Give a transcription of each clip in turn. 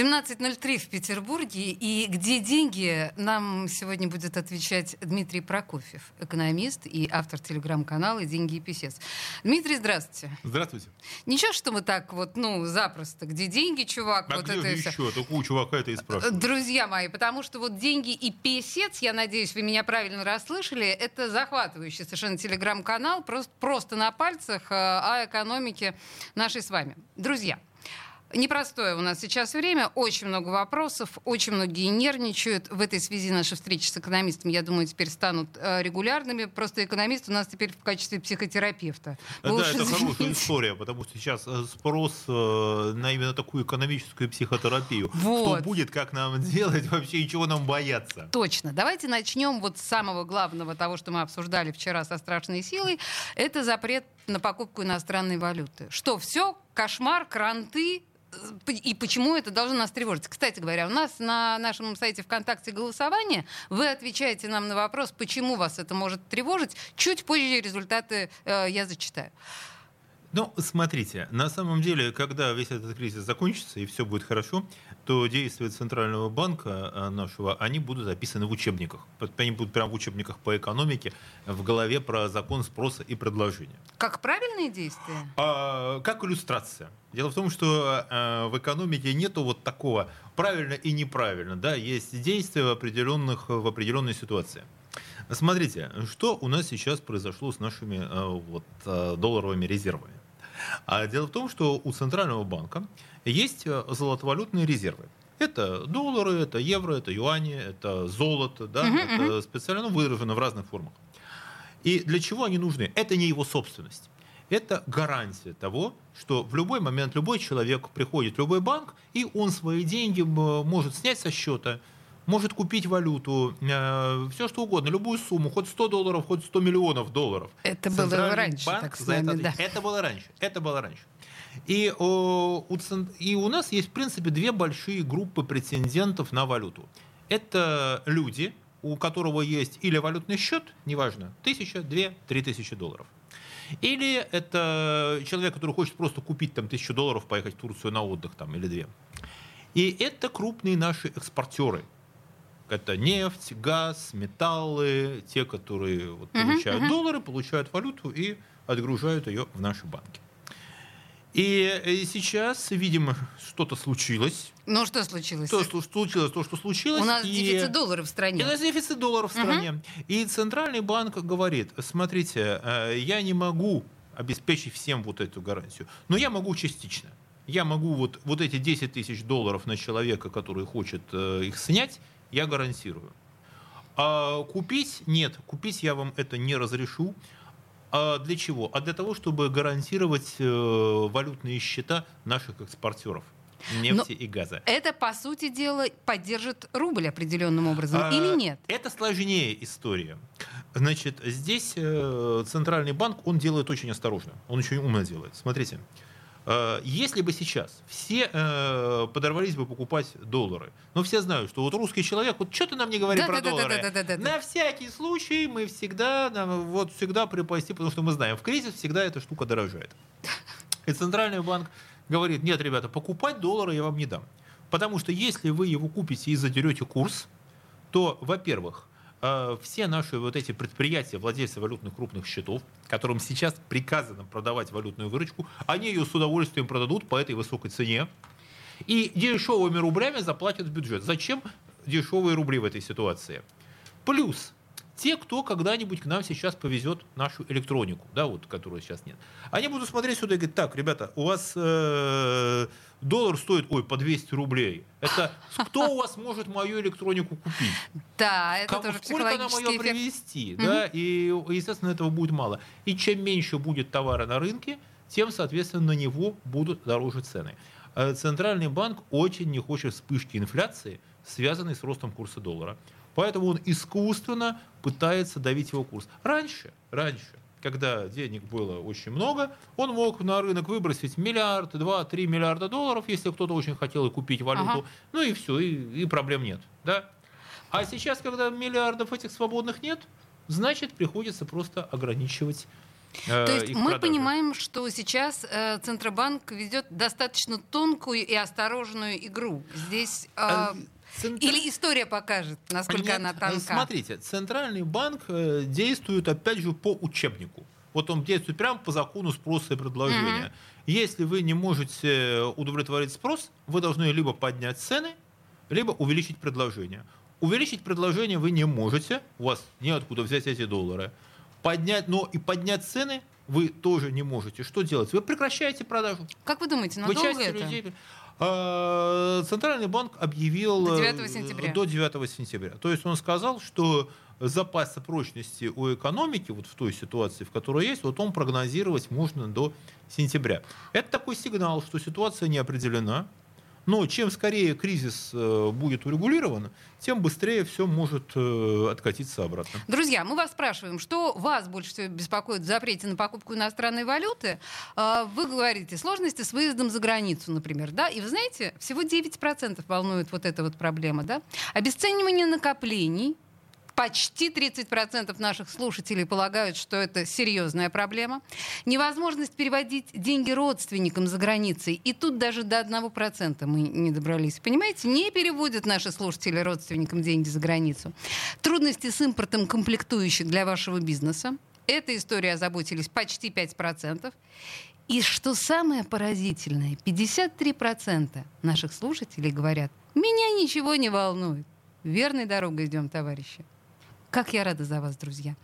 17.03 в Петербурге. И где деньги, нам сегодня будет отвечать Дмитрий Прокофьев, экономист и автор телеграм-канала «Деньги и писец». Дмитрий, здравствуйте. Здравствуйте. Ничего, что мы так вот, ну, запросто. Где деньги, чувак? А вот где это же еще? Только у чувака это и спрашивают. Друзья мои, потому что вот деньги и песец, я надеюсь, вы меня правильно расслышали, это захватывающий совершенно телеграм-канал, просто, просто на пальцах э, о экономике нашей с вами. Друзья, Непростое у нас сейчас время, очень много вопросов, очень многие нервничают. В этой связи наши встречи с экономистом, я думаю, теперь станут э, регулярными. Просто экономист у нас теперь в качестве психотерапевта. Вы Да, это извините. хорошая история, потому что сейчас э, спрос э, на именно такую экономическую психотерапию. Вот. Что будет, как нам делать, вообще и чего нам бояться. Точно. Давайте начнем вот с самого главного того, что мы обсуждали вчера со страшной силой. Это запрет на покупку иностранной валюты. Что, все, кошмар, кранты, и почему это должно нас тревожить? Кстати говоря, у нас на нашем сайте ВКонтакте голосование. Вы отвечаете нам на вопрос, почему вас это может тревожить. Чуть позже результаты э, я зачитаю. Ну, смотрите, на самом деле, когда весь этот кризис закончится и все будет хорошо, то действия Центрального банка э, нашего, они будут записаны в учебниках. Они будут прямо в учебниках по экономике, в голове про закон спроса и предложения. Как правильные действия? А, как иллюстрация. Дело в том, что э, в экономике нету вот такого правильно и неправильно. Да? Есть действия в, определенных, в определенной ситуации. Смотрите, что у нас сейчас произошло с нашими э, вот, э, долларовыми резервами. А дело в том, что у Центрального банка есть э, золотовалютные резервы. Это доллары, это евро, это юани, это золото, да, Мгм, это специально выражено в разных формах. И для чего они нужны? Это не его собственность. Это гарантия того, что в любой момент любой человек приходит в любой банк, и он свои деньги может снять со счета, может купить валюту, все что угодно, любую сумму, хоть 100 долларов, хоть 100 миллионов долларов. Это было раньше, банк так с нами, да. Это было раньше. Это было раньше. И, о, у, и у нас есть, в принципе, две большие группы претендентов на валюту. Это люди, у которого есть или валютный счет, неважно, тысяча, две, три тысячи долларов. Или это человек, который хочет просто купить там тысячу долларов, поехать в Турцию на отдых там или две. И это крупные наши экспортеры. Это нефть, газ, металлы, те, которые вот получают мгм. доллары, получают валюту и отгружают ее в наши банки. И э, сейчас, видимо, что-то случилось. Ну, что случилось? То, что случилось, то, что случилось. У нас и- дефицит долларов в и стране. у нас дефицит долларов в стране. И Центральный банк говорит, смотрите, э, я не могу обеспечить всем вот эту гарантию, но я могу частично. Я могу вот, вот эти 10 тысяч долларов на человека, который хочет э, их снять, я гарантирую. А купить нет, купить я вам это не разрешу. А для чего? А для того, чтобы гарантировать э, валютные счета наших экспортеров нефти и газа. Это, по сути дела, поддержит рубль определенным образом А, или нет? Это сложнее история. Значит, здесь э, центральный банк, он делает очень осторожно. Он очень умно делает. Смотрите. э, Если бы сейчас все э, подорвались бы покупать доллары, но все знают, что вот русский человек, вот что ты нам не говори про доллары, Да-да-да-да-да-да-да. на всякий случай мы всегда, нам вот всегда припасти, потому что мы знаем, в кризис всегда эта штука дорожает. И центральный банк говорит, нет, ребята, покупать доллары я вам не дам. Потому что если вы его купите и задерете курс, то, во-первых, э, все наши вот эти предприятия, владельцы валютных крупных счетов, которым сейчас приказано продавать валютную выручку, они ее с удовольствием продадут по этой высокой цене и дешевыми рублями заплатят в бюджет. Зачем дешевые рубли в этой ситуации? Плюс те, кто когда-нибудь к нам сейчас повезет нашу электронику, да, вот, которую сейчас нет, они будут смотреть сюда и говорить, так, ребята, у вас э, доллар стоит, ой, по 200 рублей. Это кто у вас может мою электронику купить? Да, это Кому- тоже сколько нам ее эффект. привезти, да, и, естественно, этого будет мало. И чем меньше будет товара на рынке, тем, соответственно, на него будут дороже цены. Э, Центральный банк очень не хочет вспышки инфляции, связанной с ростом курса доллара. Поэтому он искусственно пытается давить его курс. Раньше, раньше, когда денег было очень много, он мог на рынок выбросить миллиард, два, три миллиарда долларов, если кто-то очень хотел купить валюту. Ага. Ну и все, и, и проблем нет. Да? А сейчас, когда миллиардов этих свободных нет, значит, приходится просто ограничивать э, то есть мы продажи. понимаем, что сейчас э, Центробанк ведет достаточно тонкую и осторожную игру. Здесь э, Центр... или история покажет, насколько Нет, она тонка. Смотрите, центральный банк э, действует опять же по учебнику. Вот он действует прямо по закону спроса и предложения. Угу. Если вы не можете удовлетворить спрос, вы должны либо поднять цены, либо увеличить предложение. Увеличить предложение вы не можете, у вас неоткуда взять эти доллары. Поднять, но и поднять цены вы тоже не можете. Что делать? Вы прекращаете продажу. Как вы думаете, надолго вы это? Людей... А, Центральный банк объявил до 9 э, сентября. до 9 сентября. То есть он сказал, что запас прочности у экономики, вот в той ситуации, в которой есть, вот он прогнозировать можно до сентября. Это такой сигнал, что ситуация не определена, но чем скорее кризис э, будет урегулирован, тем быстрее все может э, откатиться обратно. Друзья, мы вас спрашиваем, что вас больше всего беспокоит в запрете на покупку иностранной валюты? А, вы говорите, сложности с выездом за границу, например, да? И вы знаете, всего 9% волнует вот эта вот проблема, да? Обесценивание накоплений, Почти 30% наших слушателей полагают, что это серьезная проблема. Невозможность переводить деньги родственникам за границей. И тут даже до 1% мы не добрались. Понимаете, не переводят наши слушатели родственникам деньги за границу. Трудности с импортом комплектующих для вашего бизнеса. Эта история озаботились почти 5%. И что самое поразительное, 53% наших слушателей говорят, меня ничего не волнует. Верной дорогой идем, товарищи. Как я рада за вас, друзья.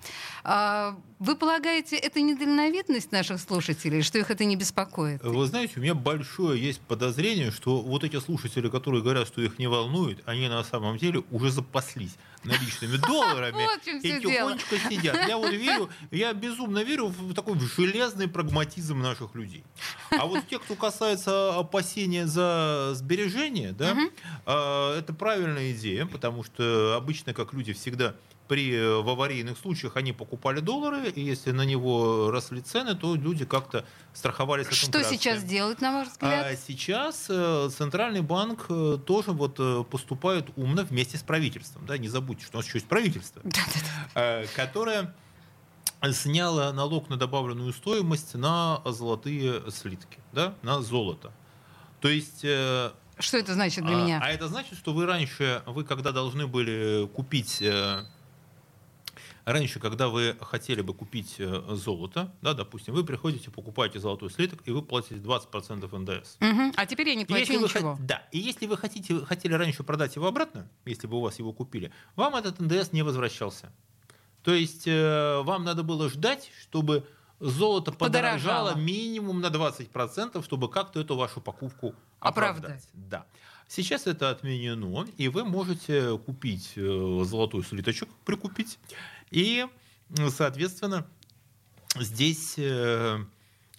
А, вы полагаете, это недальновидность наших слушателей, что их это не беспокоит? Вы знаете, у меня большое есть подозрение, что вот эти слушатели, которые говорят, что их не волнует, они на самом деле уже запаслись наличными долларами и тихонечко сидят. Я вот верю, я безумно верю в такой железный прагматизм наших людей. А вот те, кто касается опасения за сбережения, да, а, это правильная идея, потому что обычно, как люди всегда при, э, в аварийных случаях они покупали доллары, и если на него росли цены, то люди как-то страховались от Что сейчас делают, на ваш взгляд? А сейчас э, Центральный банк э, тоже вот поступает умно вместе с правительством. Да? Не забудьте, что у нас еще есть правительство, которое сняло налог на добавленную стоимость на золотые слитки, да? на золото. То есть что это значит для а, меня? А это значит, что вы раньше, вы когда должны были купить Раньше, когда вы хотели бы купить э, золото, да, допустим, вы приходите, покупаете золотой слиток, и вы платите 20% НДС. Угу. А теперь я не плачу если ничего. Вы, да, и если вы хотите, хотели раньше продать его обратно, если бы у вас его купили, вам этот НДС не возвращался. То есть э, вам надо было ждать, чтобы золото подорожало, подорожало минимум на 20%, чтобы как-то эту вашу покупку оправдать. оправдать. Да. Сейчас это отменено, и вы можете купить э, золотой слиточек, прикупить, и, соответственно, здесь э,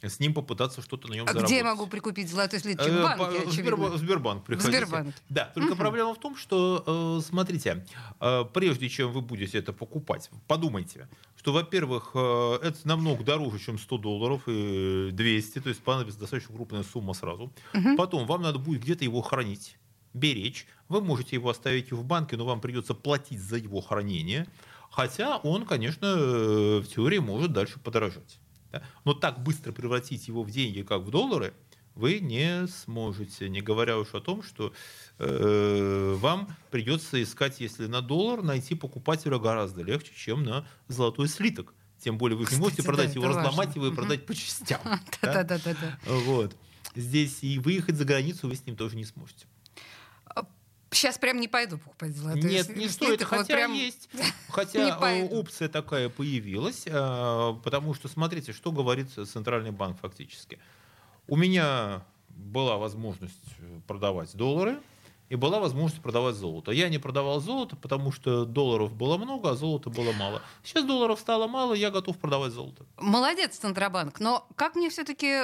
с ним попытаться что-то на нем а заработать. где я могу прикупить золотой слиточек? В банке, очевидно. Сбербанк, Сбербанк приходите. Сбербанк. Да, только угу. проблема в том, что, э, смотрите, э, прежде чем вы будете это покупать, подумайте, что, во-первых, это намного дороже, чем 100 долларов и 200, то есть понадобится достаточно крупная сумма сразу. Угу. Потом вам надо будет где-то его хранить, беречь. Вы можете его оставить в банке, но вам придется платить за его хранение. Хотя он, конечно, э, в теории может дальше подорожать. Да? Но так быстро превратить его в деньги, как в доллары, вы не сможете, не говоря уж о том, что э, вам придется искать, если на доллар, найти покупателя гораздо легче, чем на золотой слиток. Тем более вы же не можете продать его, разломать его и продать по частям. Да-да-да. Вот. Здесь и выехать за границу вы с ним тоже не сможете. Сейчас прям не пойду покупать золотые Нет, не стоит, хотя вот прям... есть. Хотя опция такая появилась, а, потому что, смотрите, что говорит Центральный банк фактически. У меня была возможность продавать доллары, и была возможность продавать золото. Я не продавал золото, потому что долларов было много, а золота было мало. Сейчас долларов стало мало, я готов продавать золото. Молодец, Центробанк. Но как мне все-таки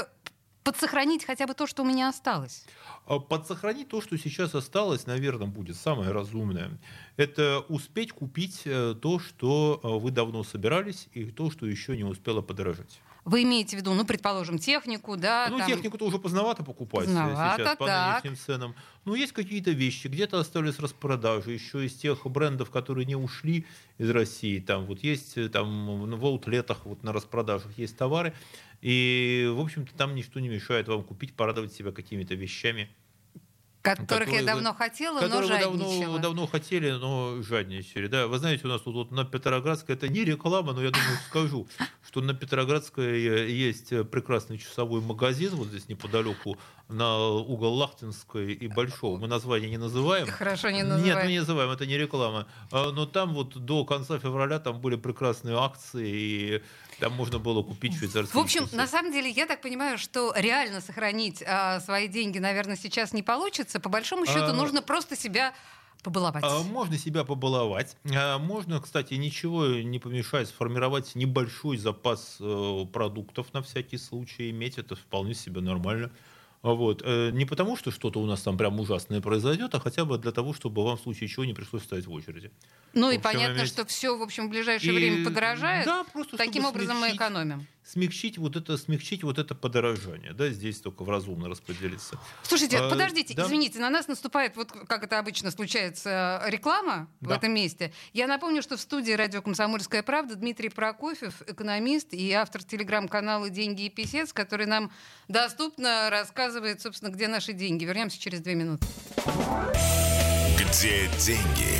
подсохранить хотя бы то, что у меня осталось? А подсохранить то, что сейчас осталось, наверное, будет самое разумное. Это успеть купить э, то, что э, вы давно собирались, и то, что еще не успело подорожать. Вы имеете в виду, ну, предположим, технику, да? Ну, там... технику-то уже поздновато покупать Поздновато, сейчас по так. нынешним ценам. Ну, есть какие-то вещи, где-то остались распродажи, еще из тех брендов, которые не ушли из России. Там вот есть э, там в аутлетах вот на распродажах есть товары, и, в общем-то, там ничто не мешает вам купить, порадовать себя какими-то вещами. Которых я которые давно вы- хотела, но Которые вы жадничала. давно, давно хотели, но жадничали. Да, вы знаете, у нас тут вот на Петроградской, это не реклама, но я думаю, скажу, что на Петроградской э, есть прекрасный часовой магазин, вот здесь неподалеку, на угол Лахтинской и Большого. Мы название не называем. Хорошо, не Нет, называй. мы не называем, это не реклама. А, Но там вот до конца февраля там были прекрасные акции, и там можно было купить швейцарские В общем, часы. на самом деле, я так понимаю, что реально сохранить а, свои деньги, наверное, сейчас не получится. По большому счету, А, нужно просто себя побаловать. А, Можно себя побаловать. А, Можно, кстати, ничего не помешает сформировать небольшой запас э, продуктов на всякий случай иметь. Это вполне себе нормально. А Вот. Э, Не потому, что что-то у нас там прям ужасное произойдет, а хотя бы для того, чтобы вам в случае чего не пришлось стоять в очереди. Ну и в понятно, иметь- что все, в общем, в ближайшее И, время подорожает. Да, просто Таким чтобы образом мы смягчить- экономим. Смягчить вот это, смягчить вот это подорожание, да, здесь только в разумно распределиться. Слушайте, А, подождите, да. извините, на нас наступает, вот как это обычно случается, реклама в Да. этом месте. Я напомню, что в студии радио «Комсомольская правда» Дмитрий Прокофьев, экономист и автор телеграм-канала «Деньги и писец», который нам доступно рассказывает, собственно, где наши деньги. Вернемся через две минуты. Где деньги,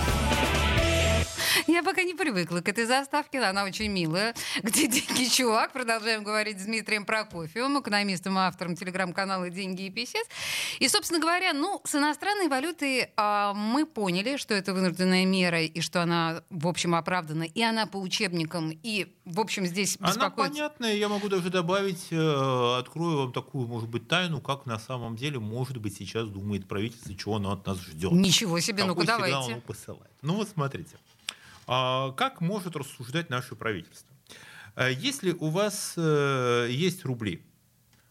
Я пока не привыкла к этой заставке, но она очень милая. Где деньги, чувак? Продолжаем говорить с Дмитрием Прокофьевым, экономистом и автором телеграм-канала «Деньги и писец». И, собственно говоря, ну, с иностранной валютой а, мы поняли, что это вынужденная мера, и что она, в общем, оправдана, и она по учебникам, и, в общем, здесь Она беспокоить... понятная, я могу даже добавить, э, открою вам такую, может быть, тайну, как на самом деле, может быть, сейчас думает правительство, чего оно от нас ждет. Ничего себе, ну-ка давайте. оно посылает. Ну вот смотрите, как может рассуждать наше правительство? А, Если у вас э, есть рубли,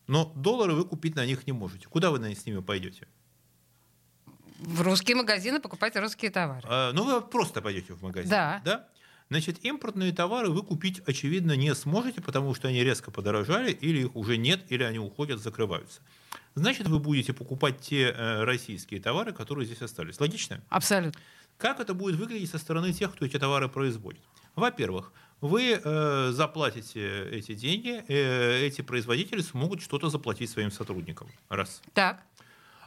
но доллары вы купить на них не можете, куда вы с ними пойдете? В русские магазины покупать русские товары. А, Ну, вы просто пойдете в магазин. Да. да? Значит, импортные товары вы купить, очевидно, не сможете, потому что они резко подорожали, или их уже нет, или они уходят, закрываются. Значит, вы будете покупать те э, российские товары, которые здесь остались. Логично? Абсолютно. Как это будет выглядеть со стороны тех, кто эти товары производит? Во-первых, вы э, заплатите эти деньги, э, эти производители смогут что-то заплатить своим сотрудникам. Раз. Так.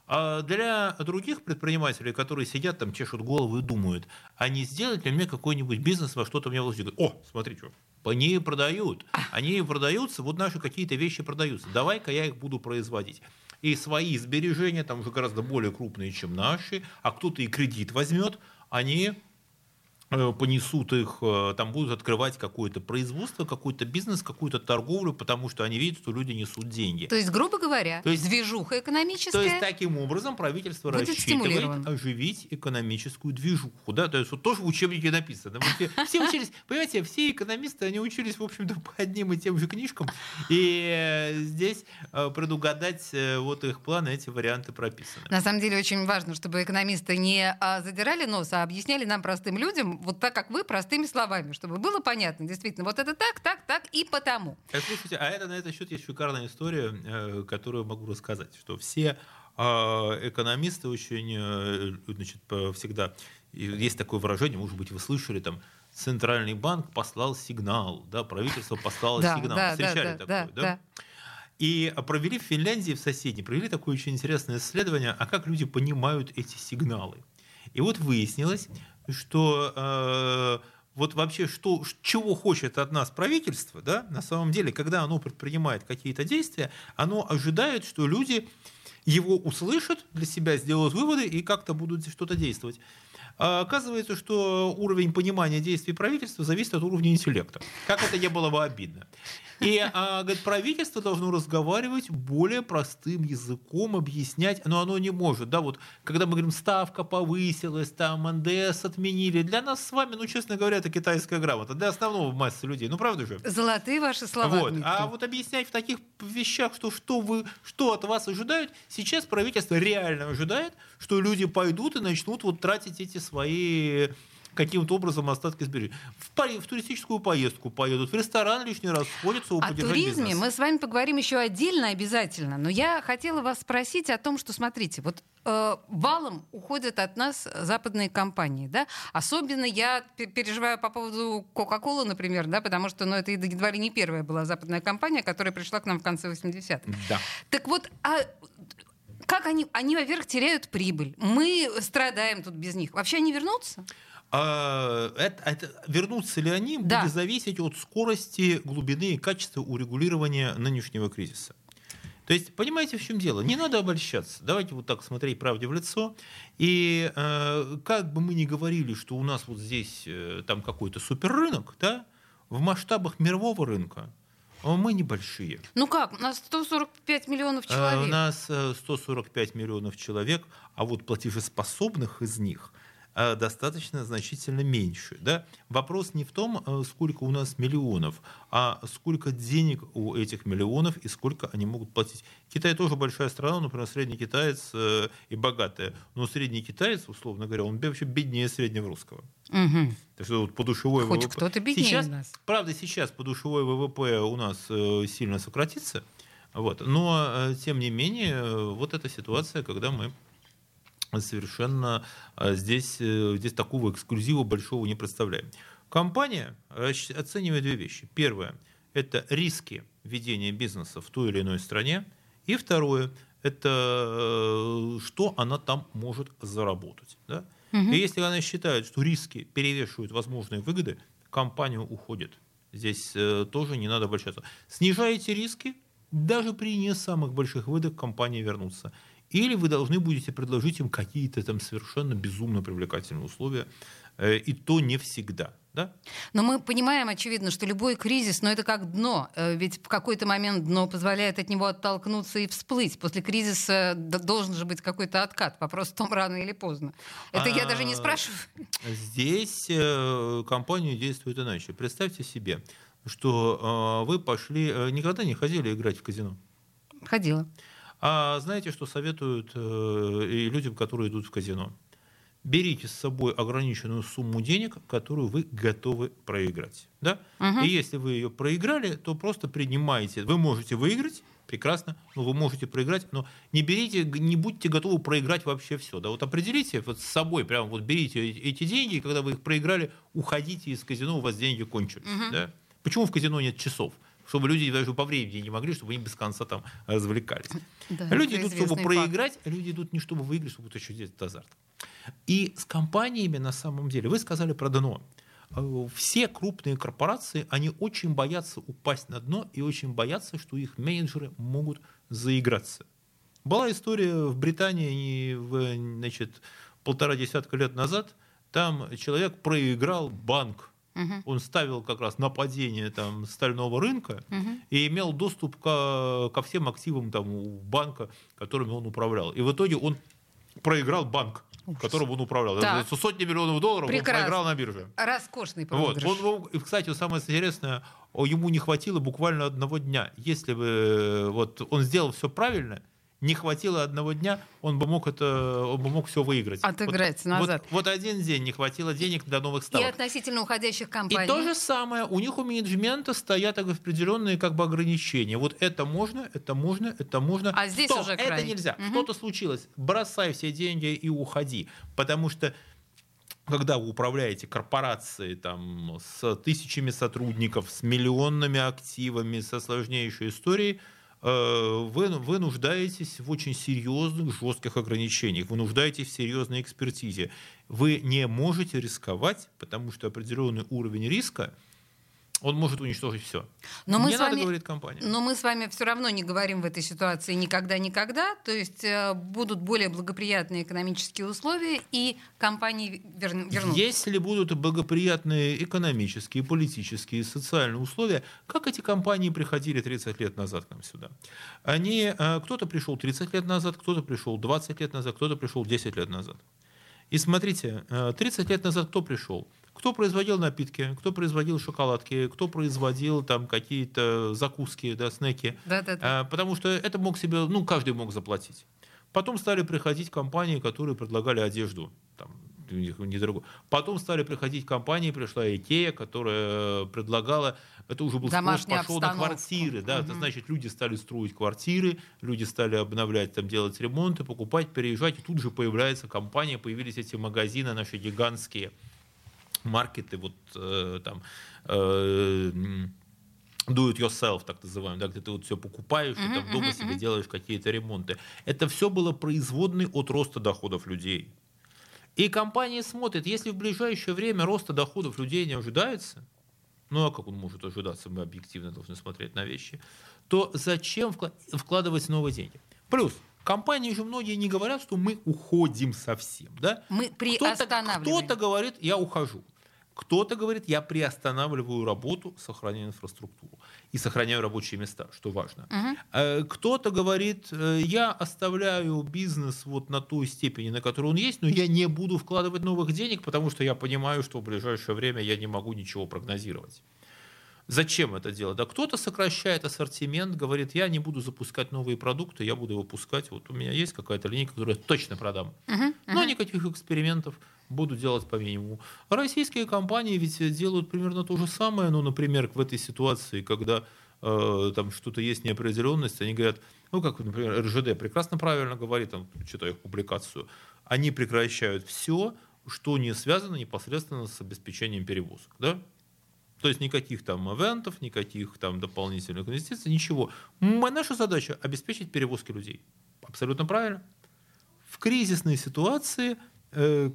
А для других предпринимателей, которые сидят там, чешут голову и думают, а не сделать ли мне какой-нибудь бизнес, во что-то мне вложить? О, смотри, что, они продают. Они продаются, вот наши какие-то вещи продаются. Давай-ка я их буду производить. И свои сбережения, там уже гораздо более крупные, чем наши, а кто-то и кредит возьмет, они понесут их, э, там будут открывать какое-то производство, какой-то бизнес, какую-то торговлю, потому что они видят, что люди несут деньги. То есть, грубо говоря, То есть- движуха экономическая. То есть таким образом правительство Будет рассчитывает оживить экономическую движуху. Да? То есть вот тоже в учебнике написано. Все, все учились, понимаете, все экономисты, они учились, в общем-то, по одним и тем же книжкам. И э, здесь э, предугадать э, вот их планы, эти варианты прописаны. На самом деле очень важно, чтобы экономисты не а, задирали нос, а объясняли нам простым людям, вот так как вы, простыми словами, чтобы было понятно, действительно, вот это так, так, так и потому. Э, Слушайте, а это на этот счет есть шикарная история, э, которую могу рассказать, что все э, экономисты очень, значит, всегда, есть такое выражение, может быть, вы слышали, там, Центральный банк послал сигнал, да, правительство послало Да, сигнал. да, да, Встречали да, такое, да, да. И провели в Финляндии, в соседней, провели такое очень интересное исследование, а как люди понимают эти сигналы. И вот выяснилось, что э, вот вообще что, чего хочет от нас правительство, да, на самом деле, когда оно предпринимает какие-то действия, оно ожидает, что люди его услышат для себя, сделают выводы и как-то будут что-то действовать. А оказывается, что уровень понимания действий правительства зависит от уровня интеллекта. Как это не было бы обидно. И а, говорит, правительство должно разговаривать более простым языком, объяснять, но оно не может. Да, вот, когда мы говорим, ставка повысилась, там НДС отменили, для нас с вами, ну, честно говоря, это китайская грамота, для основного массы людей. Ну, правда же? Золотые ваши слова, вот. А вот объяснять в таких вещах, что, что, вы, что от вас ожидают, сейчас правительство реально ожидает, что люди пойдут и начнут вот тратить эти свои каким-то образом остатки сбережений. В, в туристическую поездку поедут, в ресторан лишний раз сходятся, О туризме бизнес. мы с вами поговорим еще отдельно обязательно. Но я хотела вас спросить о том, что, смотрите, вот э, валом уходят от нас западные компании, да? Особенно я переживаю по поводу Coca-Cola, например, да, потому что, ну, это едва ли не первая была западная компания, которая пришла к нам в конце 80-х. Да. Так вот, а как они, они, во-первых, теряют прибыль. Мы страдаем тут без них. Вообще они вернутся? А, это, это, вернутся ли они, да. будет зависеть от скорости, глубины и качества урегулирования нынешнего кризиса. То есть, понимаете, в чем дело? Не надо обольщаться. Давайте вот так смотреть правде в лицо. И э, как бы мы ни говорили, что у нас вот здесь э, там какой-то суперрынок, да, в масштабах мирового рынка мы небольшие. Ну как? У нас 145 миллионов а, человек. У нас 145 э, миллионов человек, а вот платежеспособных из них – Э, достаточно значительно меньше. Да? Вопрос не в том, э, сколько у нас миллионов, а сколько денег у этих миллионов и сколько они могут платить. Китай тоже большая страна, например, средний китаец э, и богатая, но средний китаец, условно говоря, он вообще беднее среднего русского. Угу. Так что вот подушевой Хоть ВВП... кто-то беднее сейчас, нас. Правда, сейчас подушевой ВВП у нас сильно сократится, вот. но тем не менее вот эта ситуация, когда мы совершенно а, здесь, э, здесь такого эксклюзива большого не представляем. Компания оценивает две вещи. Первое – это риски ведения бизнеса в той или иной стране. И второе – это э, что она там может заработать. Да? Угу. И если она считает, что риски перевешивают возможные выгоды, компания уходит. Здесь э, тоже не надо обольщаться. Снижаете риски, даже при не самых больших выгодах компания вернутся. Или вы должны будете предложить им какие-то там совершенно безумно привлекательные условия, э, и то не всегда. Да? Но мы понимаем, очевидно, что любой кризис, но это как дно. Э, ведь в какой-то момент дно позволяет от него оттолкнуться и всплыть. После кризиса должен же быть какой-то откат. Вопрос в том, рано или поздно. Это я даже не а, спрашиваю. Здесь э, компания действует иначе. Представьте себе, что вы пошли... Никогда не ходили играть в казино? Ходила. А знаете, что советуют э, и людям, которые идут в казино? Берите с собой ограниченную сумму денег, которую вы готовы проиграть. Да? Угу. И если вы ее проиграли, то просто принимайте. Вы можете выиграть, прекрасно, но вы можете проиграть, но не берите, не будьте готовы проиграть вообще все. Да? Вот определите вот с собой, прямо вот берите эти деньги, и когда вы их проиграли, уходите из казино, у вас деньги кончились. Угу. Да? Почему в казино нет часов? Чтобы люди даже по времени не могли, чтобы они без конца там развлекались. Да, люди идут, чтобы факт. проиграть, а люди идут не чтобы выиграть, чтобы еще делать азарт. И с компаниями на самом деле, вы сказали про дно. Э, все крупные корпорации, они очень боятся упасть на дно и очень боятся, что их менеджеры могут заиграться. Была история в Британии в, значит, полтора десятка лет назад, там человек проиграл банк Угу. Он ставил как раз нападение там, стального рынка угу. и имел доступ ко, ко всем активам там, банка, которыми он управлял. И в итоге он проиграл банк, Ужас. которым он управлял. Так. Сотни миллионов долларов Прекрасно. он проиграл на бирже. Роскошный проигрыш. Вот. Он, и, кстати, самое интересное, ему не хватило буквально одного дня. Если бы вот, он сделал все правильно, не хватило одного дня, он бы мог это, он бы мог все выиграть. Отыграть вот, назад. Вот, вот один день не хватило денег для новых ставок. И относительно уходящих компаний. И то же самое, у них у менеджмента стоят определенные как бы ограничения. Вот это можно, это можно, это можно. А здесь Стоп, уже край. это нельзя. Угу. Что-то случилось, бросай все деньги и уходи, потому что когда вы управляете корпорацией там, с тысячами сотрудников, с миллионными активами, со сложнейшей историей, вы, вы нуждаетесь в очень серьезных, жестких ограничениях, вы нуждаетесь в серьезной экспертизе. Вы не можете рисковать, потому что определенный уровень риска он может уничтожить все. Но мы не с надо, вами, говорит компания. Но мы с вами все равно не говорим в этой ситуации никогда-никогда. То есть э, будут более благоприятные экономические условия, и компании вер... вернутся. Если будут благоприятные экономические, политические, социальные условия, как эти компании приходили 30 лет назад к нам сюда? Они, э, кто-то пришел 30 лет назад, кто-то пришел 20 лет назад, кто-то пришел 10 лет назад. И смотрите, 30 э, лет назад кто пришел? Кто производил напитки, кто производил шоколадки, кто производил там какие-то закуски, да, снеки. Да, да, да. Потому что это мог себе, ну, каждый мог заплатить. Потом стали приходить компании, которые предлагали одежду. Там, недорого. Потом стали приходить компании, пришла Икея, которая предлагала, это уже был спрос пошел на квартиры, да, угу. это значит, люди стали строить квартиры, люди стали обновлять, там, делать ремонты, покупать, переезжать, и тут же появляется компания, появились эти магазины наши гигантские, маркеты, вот э, там э, do it yourself, так называемый, да, где ты вот все покупаешь mm-hmm, и там дома mm-hmm, себе делаешь какие-то ремонты. Это все было производной от роста доходов людей. И компания смотрит, если в ближайшее время роста доходов людей не ожидается, ну а как он может ожидаться, мы объективно должны смотреть на вещи, то зачем вкладывать новые деньги? Плюс, Компании же многие не говорят, что мы уходим совсем. Да? Мы приостанавливаем. Кто-то, кто-то говорит, я ухожу. Кто-то говорит, я приостанавливаю работу, сохраняю инфраструктуру и сохраняю рабочие места, что важно. Угу. Кто-то говорит, э, я оставляю бизнес вот на той степени, на которой он есть, но я не буду вкладывать новых денег, потому что я понимаю, что в ближайшее время я не могу ничего прогнозировать. Зачем это делать? Да кто-то сокращает ассортимент, говорит, я не буду запускать новые продукты, я буду выпускать, вот у меня есть какая-то линейка, которую я точно продам. Uh-huh, uh-huh. Но никаких экспериментов буду делать по минимуму. Российские компании ведь делают примерно то же самое, ну, например, в этой ситуации, когда э, там что-то есть неопределенность, они говорят, ну, как, например, РЖД прекрасно правильно говорит, там, читаю их публикацию, они прекращают все, что не связано непосредственно с обеспечением перевозок, да? То есть никаких там ивентов, никаких там дополнительных инвестиций, ничего. Наша задача обеспечить перевозки людей. Абсолютно правильно. В кризисной ситуации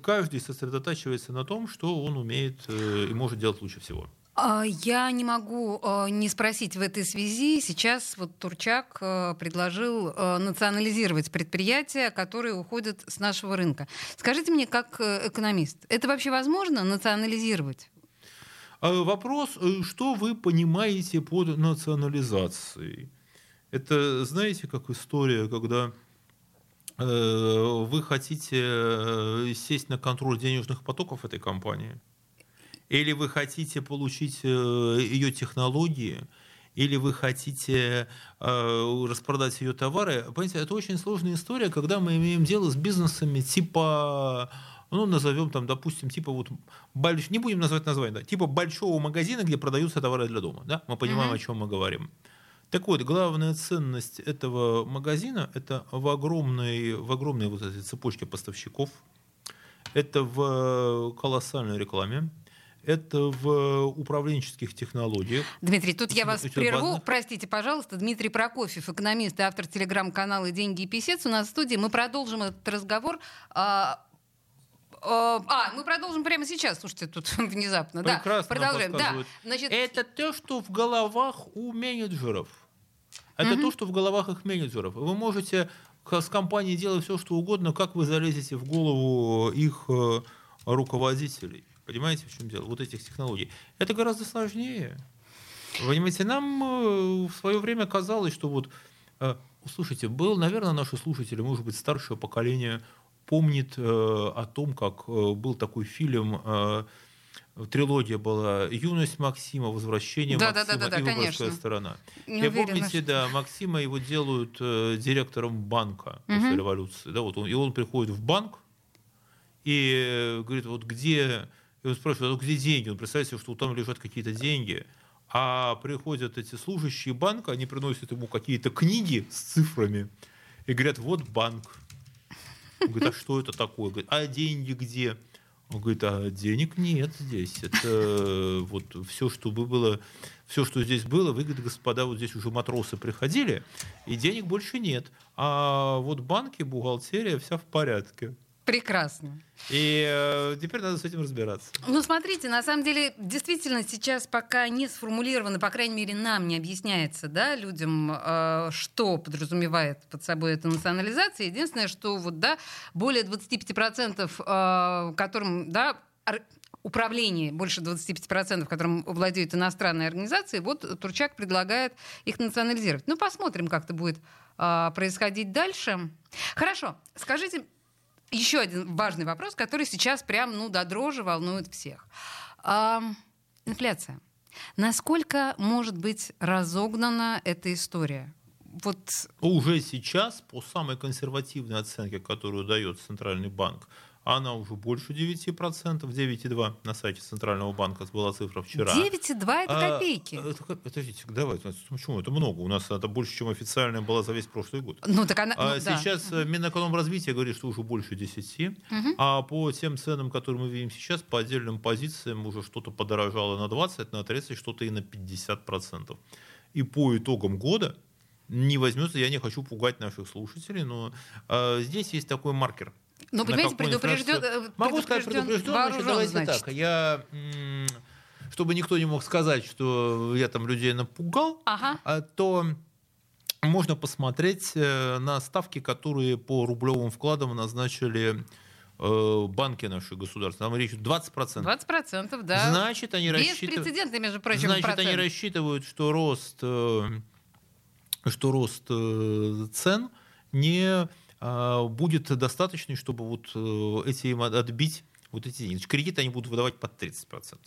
каждый сосредотачивается на том, что он умеет э, и может делать лучше всего. А, я не могу э, не спросить в этой связи. Сейчас вот Турчак предложил национализировать предприятия, которые уходят с нашего рынка. Скажите мне, как экономист, это вообще возможно национализировать? А вопрос, э, что вы понимаете под национализацией? Это, знаете, как история, когда э, вы хотите э, сесть на контроль денежных потоков этой компании? Или вы хотите получить ее технологии? Или вы хотите распродать ее товары? Понимаете, это очень сложная история, когда мы имеем дело с бизнесами типа ну, назовем там, допустим, типа вот, больш... не будем называть название, да, типа большого магазина, где продаются товары для дома, да, мы понимаем, mm-hmm. о чем мы говорим. Так вот, главная ценность этого магазина – это в огромной, в огромной вот этой цепочке поставщиков, это в колоссальной рекламе, это в управленческих технологиях. Дмитрий, тут я вас прерву. Простите, пожалуйста. Дмитрий Прокофьев, экономист и автор телеграм-канала «Деньги и писец» у нас в студии. Мы продолжим этот разговор. А, а, мы продолжим прямо сейчас. Слушайте, тут внезапно. Прекрасно да, продолжаем. Да, значит... Это то, что в головах у менеджеров. Это угу. то, что в головах их менеджеров. Вы можете с компанией делать все, что угодно, как вы залезете в голову их э, руководителей. Понимаете, в чем дело? Вот этих технологий. Это гораздо сложнее. Понимаете, нам э, в свое время казалось, что вот, слушайте, был, наверное, наши слушатели, может быть, старшее поколение помнит э, о том, как э, был такой фильм э, трилогия была «Юность Максима», «Возвращение да, Максима» да, да, да, и «Выборгская сторона». Не и помните, да, Максима его делают э, директором банка угу. после революции. Да, вот он, и он приходит в банк и говорит, вот где... И он спрашивает, а где деньги? Он представляет себе, что там лежат какие-то деньги. А приходят эти служащие банка, они приносят ему какие-то книги с цифрами и говорят, вот банк. Он говорит, а что это такое? Говорит, а деньги где? Он говорит, а денег нет здесь. Это э, вот все, что было, все, что здесь было, вы, говорит, господа, вот здесь уже матросы приходили, и денег больше нет. А вот банки, бухгалтерия, вся в порядке. Прекрасно. И э, теперь надо с этим разбираться. Ну, смотрите, на самом деле, действительно, сейчас пока не сформулировано, по крайней мере, нам не объясняется, да, людям, э, что подразумевает под собой эта национализация. Единственное, что вот, да, более 25%, э, которым, да, управление больше 25%, которым владеют иностранные организации, вот Турчак предлагает их национализировать. Ну, посмотрим, как это будет э, происходить дальше. Хорошо, скажите, еще один важный вопрос, который сейчас прям, ну, до дрожи волнует всех. А, инфляция. Насколько может быть разогнана эта история? Вот... Уже сейчас, по самой консервативной оценке, которую дает Центральный банк, она уже больше 9%, 9,2 на сайте Центрального банка была цифра вчера. 9,2 это а, копейки. А, это, подождите, давайте, почему это много? У нас это больше, чем официальная была за весь прошлый год. Ну, так она, а, ну, сейчас да. Минэкономразвитие говорит, что уже больше 10, угу. а по тем ценам, которые мы видим сейчас, по отдельным позициям уже что-то подорожало на 20, на 30, что-то и на 50%. И по итогам года не возьмется, я не хочу пугать наших слушателей, но э, здесь есть такой маркер – ну, понимаете, предупрежден... Э, Могу сказать предупрежден, значит, давайте значит. так. Я, чтобы никто не мог сказать, что я там людей напугал, ага. А то можно посмотреть э, на ставки, которые по рублевым вкладам назначили э, банки наши государства. Там речь 20%. 20%, да. Значит, они рассчитывают... между прочим, Значит, процент. они рассчитывают, что рост, что рост цен не будет достаточный, чтобы вот э, эти отбить вот эти деньги. Кредиты они будут выдавать под 30%.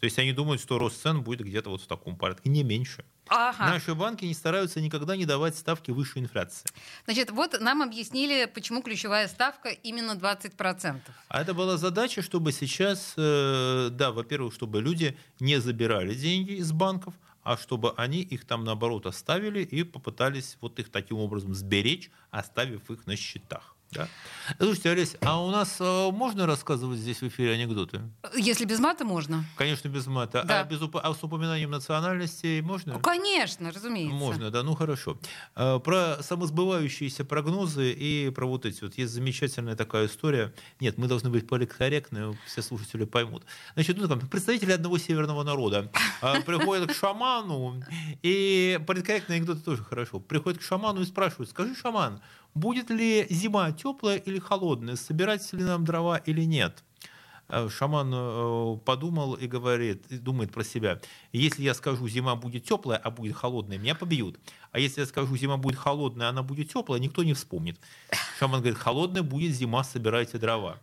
То есть они думают, что рост цен будет где-то вот в таком порядке, не меньше. Ага. Наши банки не стараются никогда не давать ставки выше инфляции. Значит, вот нам объяснили, почему ключевая ставка именно 20%. А это была задача, чтобы сейчас, э, да, во-первых, чтобы люди не забирали деньги из банков, а чтобы они их там наоборот оставили и попытались вот их таким образом сберечь, оставив их на счетах. Да? Слушайте, Олесь, а у нас э, можно рассказывать здесь в эфире анекдоты? Если без мата, можно. Конечно, без мата. Да. А, без уп... а с упоминанием национальности можно? Ну, конечно, разумеется. Можно, да, ну хорошо. Э, про самосбывающиеся прогнозы и про вот эти вот. Есть замечательная такая история. Нет, мы должны быть политкорректны, все слушатели поймут. Значит, ну, там, представители одного северного народа э, приходят к шаману, и политкорректные анекдоты тоже хорошо. Приходят к шаману и спрашивают, скажи, шаман, будет ли зима теплая или холодная, собирать ли нам дрова или нет. Э, шаман э, подумал и говорит, думает про себя, если я скажу, зима будет теплая, а будет холодная, меня побьют. А если я скажу, зима будет холодная, она будет теплая, никто не вспомнит. Шаман говорит, холодная будет зима, собирайте дрова.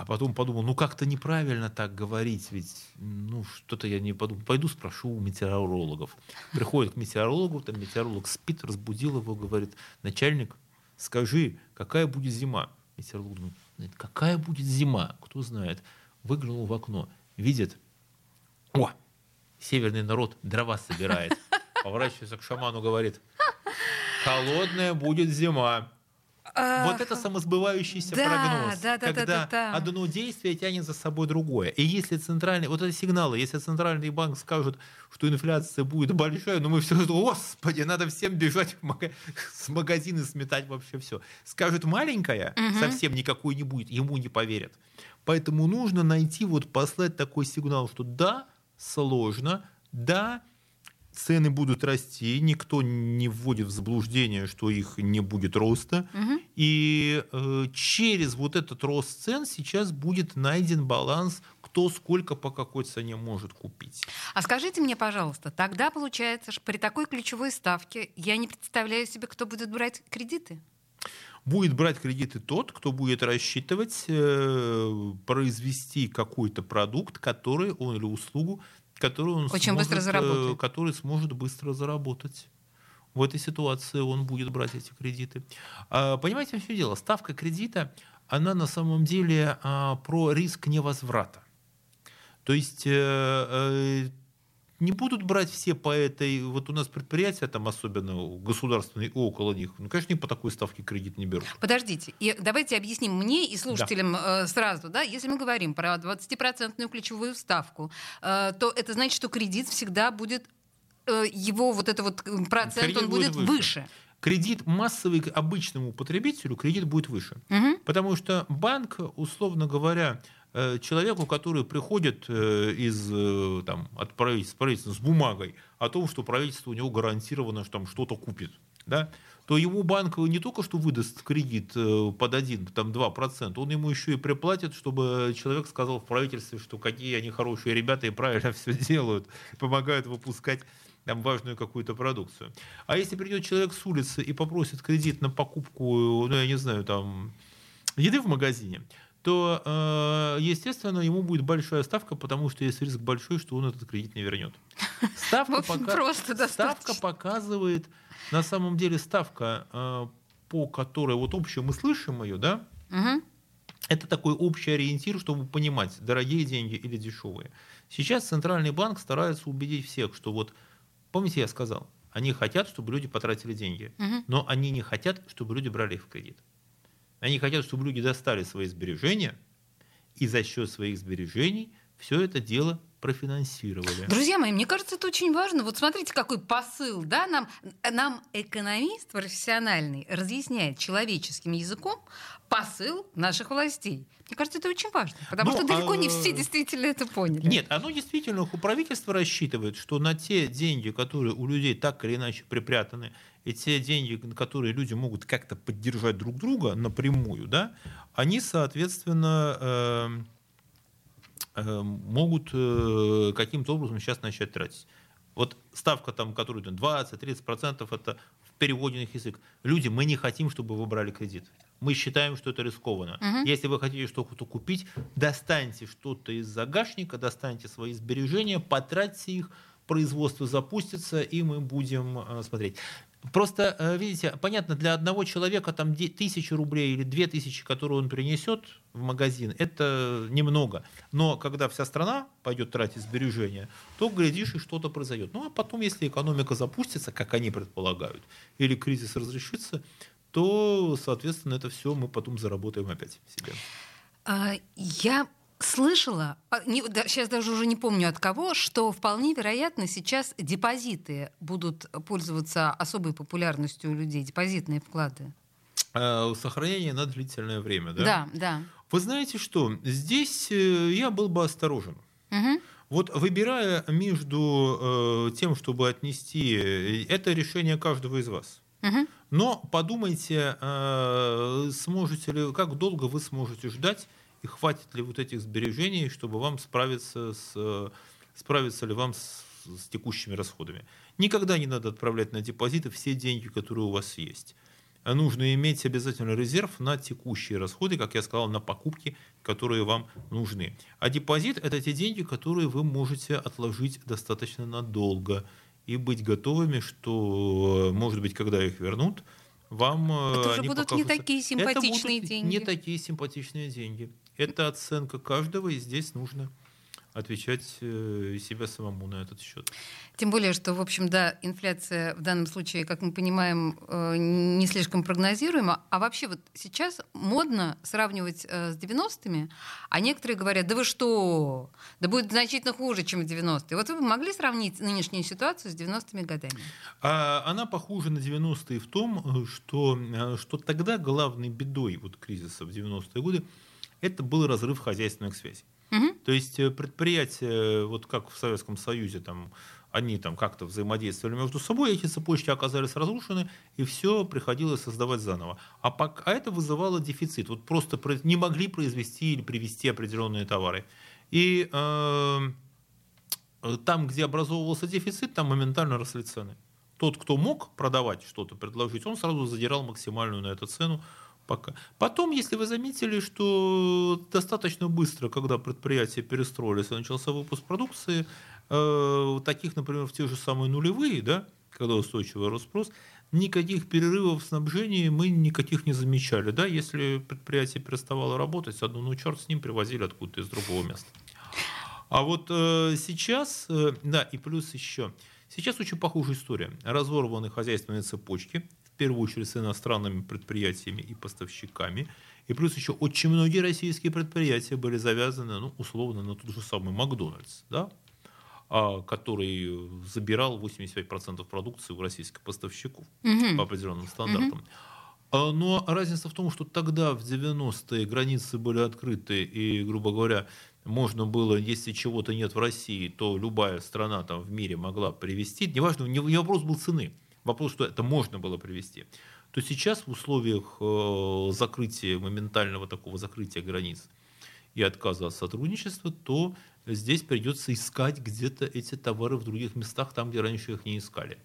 А потом подумал, ну как-то неправильно так говорить, ведь ну что-то я не подумал. Пойду спрошу у метеорологов. Приходит к метеорологу, там метеоролог спит, разбудил его, говорит, начальник, скажи, какая будет зима? Метеоролог думает, какая будет зима? Кто знает? Выглянул в окно, видит, о, северный народ дрова собирает. Поворачивается к шаману, говорит, холодная будет зима. А, вот это самосбывающийся да, прогноз, да, да, когда да, да, да. одно действие тянет за собой другое. И если центральный, вот эти сигналы, если центральный банк скажет, что инфляция будет большая, но ну мы все, господи, надо всем бежать в мага... с магазина сметать вообще все. Скажет маленькая, угу. совсем никакой не будет, ему не поверят. Поэтому нужно найти, вот послать такой сигнал, что да, сложно, да, цены будут расти, никто не вводит в заблуждение, что их не будет роста. Угу. И э, через вот этот рост цен сейчас будет найден баланс, кто сколько по какой цене может купить. А скажите мне, пожалуйста, тогда получается, что при такой ключевой ставке я не представляю себе, кто будет брать кредиты? Будет брать кредиты тот, кто будет рассчитывать э, произвести какой-то продукт, который он или услугу, который он Очень сможет, быстро э, заработает. который сможет быстро заработать. В этой ситуации он будет брать эти кредиты. А, понимаете, все дело. Ставка кредита, она на самом деле а, про риск невозврата. То есть э, э, не будут брать все по этой... Вот у нас предприятия, там особенно государственные, около них, ну, конечно, по такой ставке кредит не берут. Подождите, и давайте объясним мне и слушателям да. э, сразу, да, если мы говорим про 20% ключевую ставку, э, то это значит, что кредит всегда будет э, его вот это вот процент, кредит он будет, будет выше. выше. Кредит массовый обычному потребителю, кредит будет выше. Угу. Потому что банк, условно говоря, человеку, который приходит э, из, э, там, от правительства, правительства с бумагой о том, что правительство у него гарантированно что там что-то купит, да, то ему банк не только что выдаст кредит под 1, там 2%, он ему еще и приплатит, чтобы человек сказал в правительстве, что какие они хорошие ребята и правильно все делают, помогают выпускать там важную какую-то продукцию. А если придет человек с улицы и попросит кредит на покупку, ну я не знаю, там еды в магазине, то, э, естественно, ему будет большая ставка, потому что есть риск большой, что он этот кредит не вернет. Ставка, пока... просто ставка показывает, на самом деле ставка, э, по которой вот общую мы слышим ее, да, угу. это такой общий ориентир, чтобы понимать, дорогие деньги или дешевые. Сейчас Центральный банк старается убедить всех, что вот, помните, я сказал, они хотят, чтобы люди потратили деньги, угу. но они не хотят, чтобы люди брали их в кредит. Они хотят, чтобы люди достали свои сбережения и за счет своих сбережений все это дело профинансировали. Друзья мои, мне кажется, это очень важно. Вот смотрите, какой посыл, да, нам, нам экономист профессиональный разъясняет человеческим языком посыл наших властей. Мне кажется, это очень важно, потому ну, что далеко а... не все действительно это поняли. Нет, оно действительно, у правительства рассчитывает, что на те деньги, которые у людей так или иначе припрятаны, и те деньги, которые люди могут как-то поддержать друг друга напрямую, да, они, соответственно, эм, эм, могут э, каким-то образом сейчас начать тратить. Вот ставка, там, которая 20-30%, это в переводе на их язык. Люди, мы не хотим, чтобы вы брали кредит. Мы считаем, что это рискованно. Угу. Если вы хотите что-то купить, достаньте что-то из загашника, достаньте свои сбережения, потратьте их, производство запустится, и мы будем э, смотреть. Просто, э, видите, понятно, для одного человека там тысячи рублей или две тысячи, которые он принесет в магазин, это немного. Но когда вся страна пойдет тратить сбережения, то, глядишь, и что-то произойдет. Ну, а потом, если экономика запустится, как они предполагают, или кризис разрешится, то, соответственно, это все мы потом заработаем опять себе. А, я слышала, а, не, да, сейчас даже уже не помню от кого, что вполне вероятно сейчас депозиты будут пользоваться особой популярностью у людей, депозитные вклады. А, сохранение на длительное время, да? Да, да. Вы знаете что? Здесь э, я был бы осторожен. Угу. Вот выбирая между э, тем, чтобы отнести, э, это решение каждого из вас. Угу. Но подумайте, э, сможете ли, как долго вы сможете ждать и хватит ли вот этих сбережений, чтобы вам справиться с, справиться ли вам с, с текущими расходами. Никогда не надо отправлять на депозиты все деньги, которые у вас есть. Нужно иметь обязательно резерв на текущие расходы, как я сказал, на покупки, которые вам нужны. А депозит – это те деньги, которые вы можете отложить достаточно надолго и быть готовыми, что, может быть, когда их вернут, вам это уже будут покажутся... не такие симпатичные это будут деньги. Не такие симпатичные деньги. Это оценка каждого, и здесь нужно отвечать э, себя самому на этот счет. Тем более, что, в общем, да, инфляция в данном случае, как мы понимаем, э, не слишком прогнозируема. А вообще вот сейчас модно сравнивать э, с 90-ми, а некоторые говорят, да вы что, да будет значительно хуже, чем в 90-е. Вот вы бы могли сравнить нынешнюю ситуацию с 90-ми годами? А, она похожа на 90-е в том, что, что тогда главной бедой вот кризиса в 90-е годы это был разрыв хозяйственных связей. Угу. То есть э, предприятия, вот как в Советском Союзе, там, они там как-то взаимодействовали между собой, эти цепочки оказались разрушены, и все приходилось создавать заново. А, пока, а это вызывало дефицит. Вот просто не могли произвести или привезти определенные товары. И э, там, где образовывался дефицит, там моментально росли цены. Тот, кто мог продавать что-то, предложить, он сразу задирал максимальную на эту цену, пока. Потом, если вы заметили, что достаточно быстро, когда предприятия перестроились начался выпуск продукции, э, таких, например, в те же самые нулевые, да, когда устойчивый Роспрос, никаких перерывов в снабжении мы никаких не замечали. Да? Если предприятие переставало работать, одну ну черт с ним привозили откуда-то из другого места. А вот э, сейчас, э, да, и плюс еще, сейчас очень похожая история. Разорваны хозяйственные цепочки, первую очередь с иностранными предприятиями и поставщиками. И плюс еще очень многие российские предприятия были завязаны, ну, условно, на тот же самый Макдональдс, да, а, который забирал 85% продукции у российских поставщиков угу. по определенным стандартам. Угу. А, но разница в том, что тогда, в 90-е, границы были открыты, и, грубо говоря, можно было, если чего-то нет в России, то любая страна там в мире могла привезти. Неважно, не, не вопрос был цены, вопрос, что это можно было привезти. То сейчас в условиях э, закрытия, моментального такого закрытия границ и отказа от сотрудничества, то здесь придется искать где-то эти товары в других местах, там, где раньше их не искали.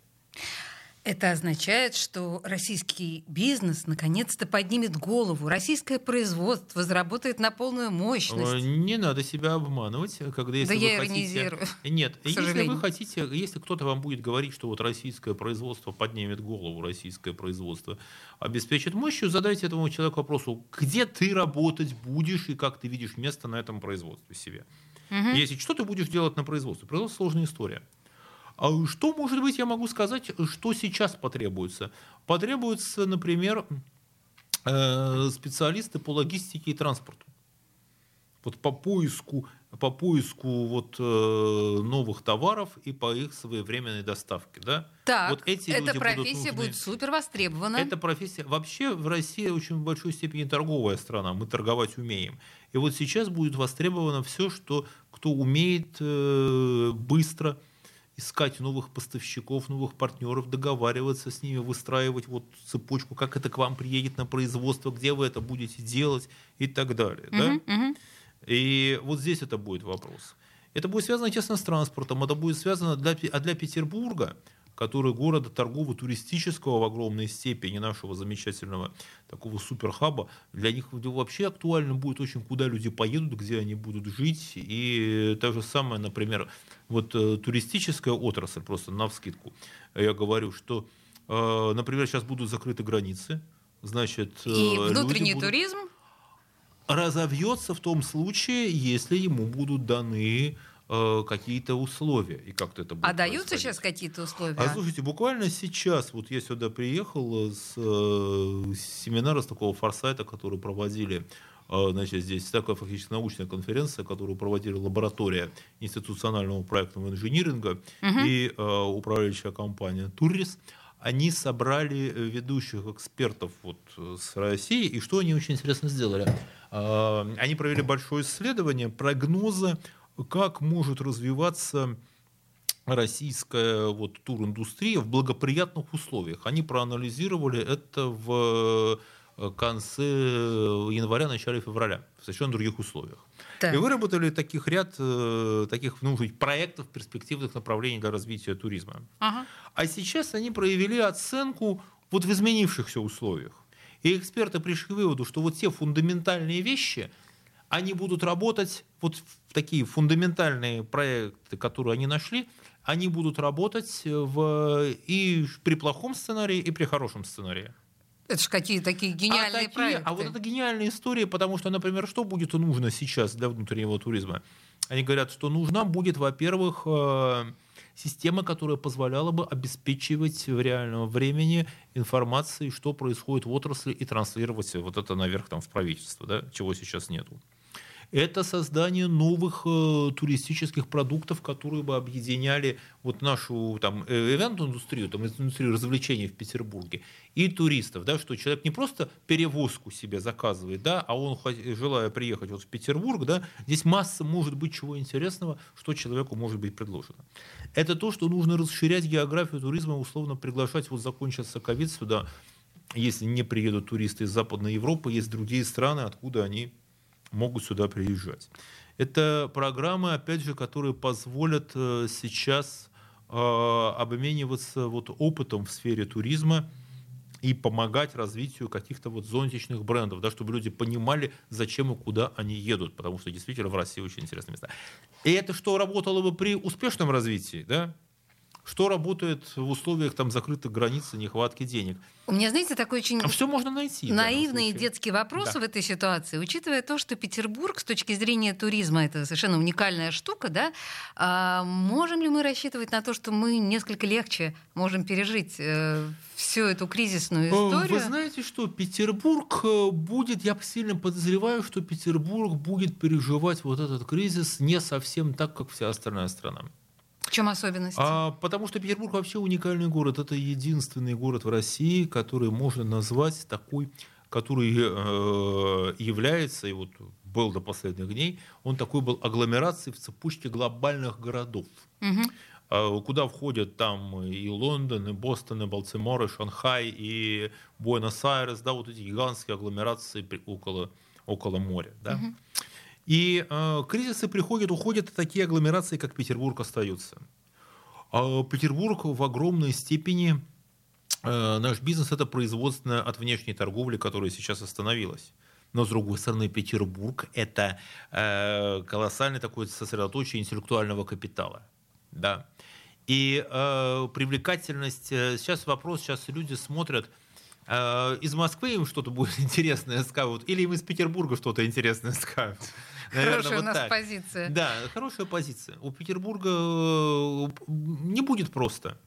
Это означает, что российский бизнес наконец-то поднимет голову, российское производство заработает на полную мощность. Не надо себя обманывать, когда если да вы я хотите... иронизирую. Нет, если вы хотите, если кто-то вам будет говорить, что вот российское производство поднимет голову, российское производство обеспечит мощью, задайте этому человеку вопрос: где ты работать будешь и как ты видишь место на этом производстве себе. Угу. Если что ты будешь делать на производстве? Производство сложная история. А что, может быть, я могу сказать, что сейчас потребуется? Потребуется, например, э, специалисты по логистике и транспорту. Вот по поиску, по поиску вот, э, новых товаров и по их своевременной доставке. Да? Так, вот эти эта профессия нужны. будет супер востребована. Эта профессия... Вообще в России очень в большой степени торговая страна, мы торговать умеем. И вот сейчас будет востребовано все, что кто умеет э, быстро искать новых поставщиков, новых партнеров, договариваться с ними, выстраивать вот цепочку, как это к вам приедет на производство, где вы это будете делать и так далее. Uh-huh, да? uh-huh. И вот здесь это будет вопрос. Это будет связано, естественно, с транспортом, это будет связано для, а для Петербурга который города торгово-туристического в огромной степени, нашего замечательного такого суперхаба, для них вообще актуально будет очень, куда люди поедут, где они будут жить. И то же самое, например, вот э, туристическая отрасль, просто на вскидку, я говорю, что, э, например, сейчас будут закрыты границы, значит... Э, И внутренний будут... туризм? разовьется в том случае, если ему будут даны Э, какие-то условия и как-то это будет. А даются сейчас какие-то условия? А слушайте, буквально сейчас, вот я сюда приехал с, э, с семинара, с такого форсайта, который проводили э, Значит, здесь такая фактически научная конференция, которую проводили лаборатория институционального проектного инжиниринга угу. и э, управляющая компания Туррис. Они собрали ведущих экспертов вот с России, и что они очень интересно сделали? Э, они провели большое исследование прогноза как может развиваться российская вот, туриндустрия в благоприятных условиях. Они проанализировали это в э, конце января, начале февраля, в совершенно других условиях. Так. И выработали таких ряд э, таких ну, проектов, перспективных направлений для развития туризма. Ага. А сейчас они проявили оценку вот в изменившихся условиях. И эксперты пришли к выводу, что вот те фундаментальные вещи – они будут работать, вот в такие фундаментальные проекты, которые они нашли, они будут работать в, и при плохом сценарии, и при хорошем сценарии. Это же какие такие а гениальные а такие, проекты. А вот это гениальная история, потому что, например, что будет нужно сейчас для внутреннего туризма? Они говорят, что нужна будет, во-первых, э, система, которая позволяла бы обеспечивать в реальном времени информацией, что происходит в отрасли, и транслировать вот это наверх там, в правительство, да, чего сейчас нету это создание новых э, туристических продуктов, которые бы объединяли вот нашу там ивент-индустрию, там индустрию развлечений в Петербурге и туристов, да, что человек не просто перевозку себе заказывает, да, а он, желая приехать вот в Петербург, да, здесь масса может быть чего интересного, что человеку может быть предложено. Это то, что нужно расширять географию туризма, условно приглашать, вот закончится ковид сюда, если не приедут туристы из Западной Европы, есть другие страны, откуда они могут сюда приезжать. Это программы, опять же, которые позволят э, сейчас э, обмениваться вот опытом в сфере туризма и помогать развитию каких-то вот зонтичных брендов, да, чтобы люди понимали, зачем и куда они едут, потому что действительно в России очень интересные места. И это что работало бы при успешном развитии, да, что работает в условиях там закрытых границ и нехватки денег. У меня, знаете, такой очень а все можно найти. Наивный детский вопрос да. в этой ситуации, учитывая то, что Петербург с точки зрения туризма это совершенно уникальная штука, да, а можем ли мы рассчитывать на то, что мы несколько легче можем пережить э, всю эту кризисную историю? Вы знаете, что Петербург э, будет, я сильно подозреваю, что Петербург будет переживать вот этот кризис не совсем так, как вся остальная страна. Чем особенность? А, потому что Петербург вообще уникальный город. Это единственный город в России, который можно назвать такой, который э, является, и вот был до последних дней, он такой был агломерацией в цепочке глобальных городов. Угу. Куда входят там и Лондон, и Бостон, и Балтимор, и Шанхай, и Буэнос-Айрес, да, вот эти гигантские агломерации около, около моря. Да? Угу. И э, кризисы приходят, уходят, и такие агломерации, как Петербург, остаются. А Петербург в огромной степени, э, наш бизнес это производственное от внешней торговли, которая сейчас остановилась. Но, с другой стороны, Петербург – это э, колоссальный такой сосредоточие интеллектуального капитала. Да. И э, привлекательность, э, сейчас вопрос, сейчас люди смотрят – Э, из Москвы им что-то будет интересное скажут, или им из Петербурга что-то интересное скажут. Наверное, хорошая вот у нас так. позиция. Да, хорошая позиция. У Петербурга э, не будет просто.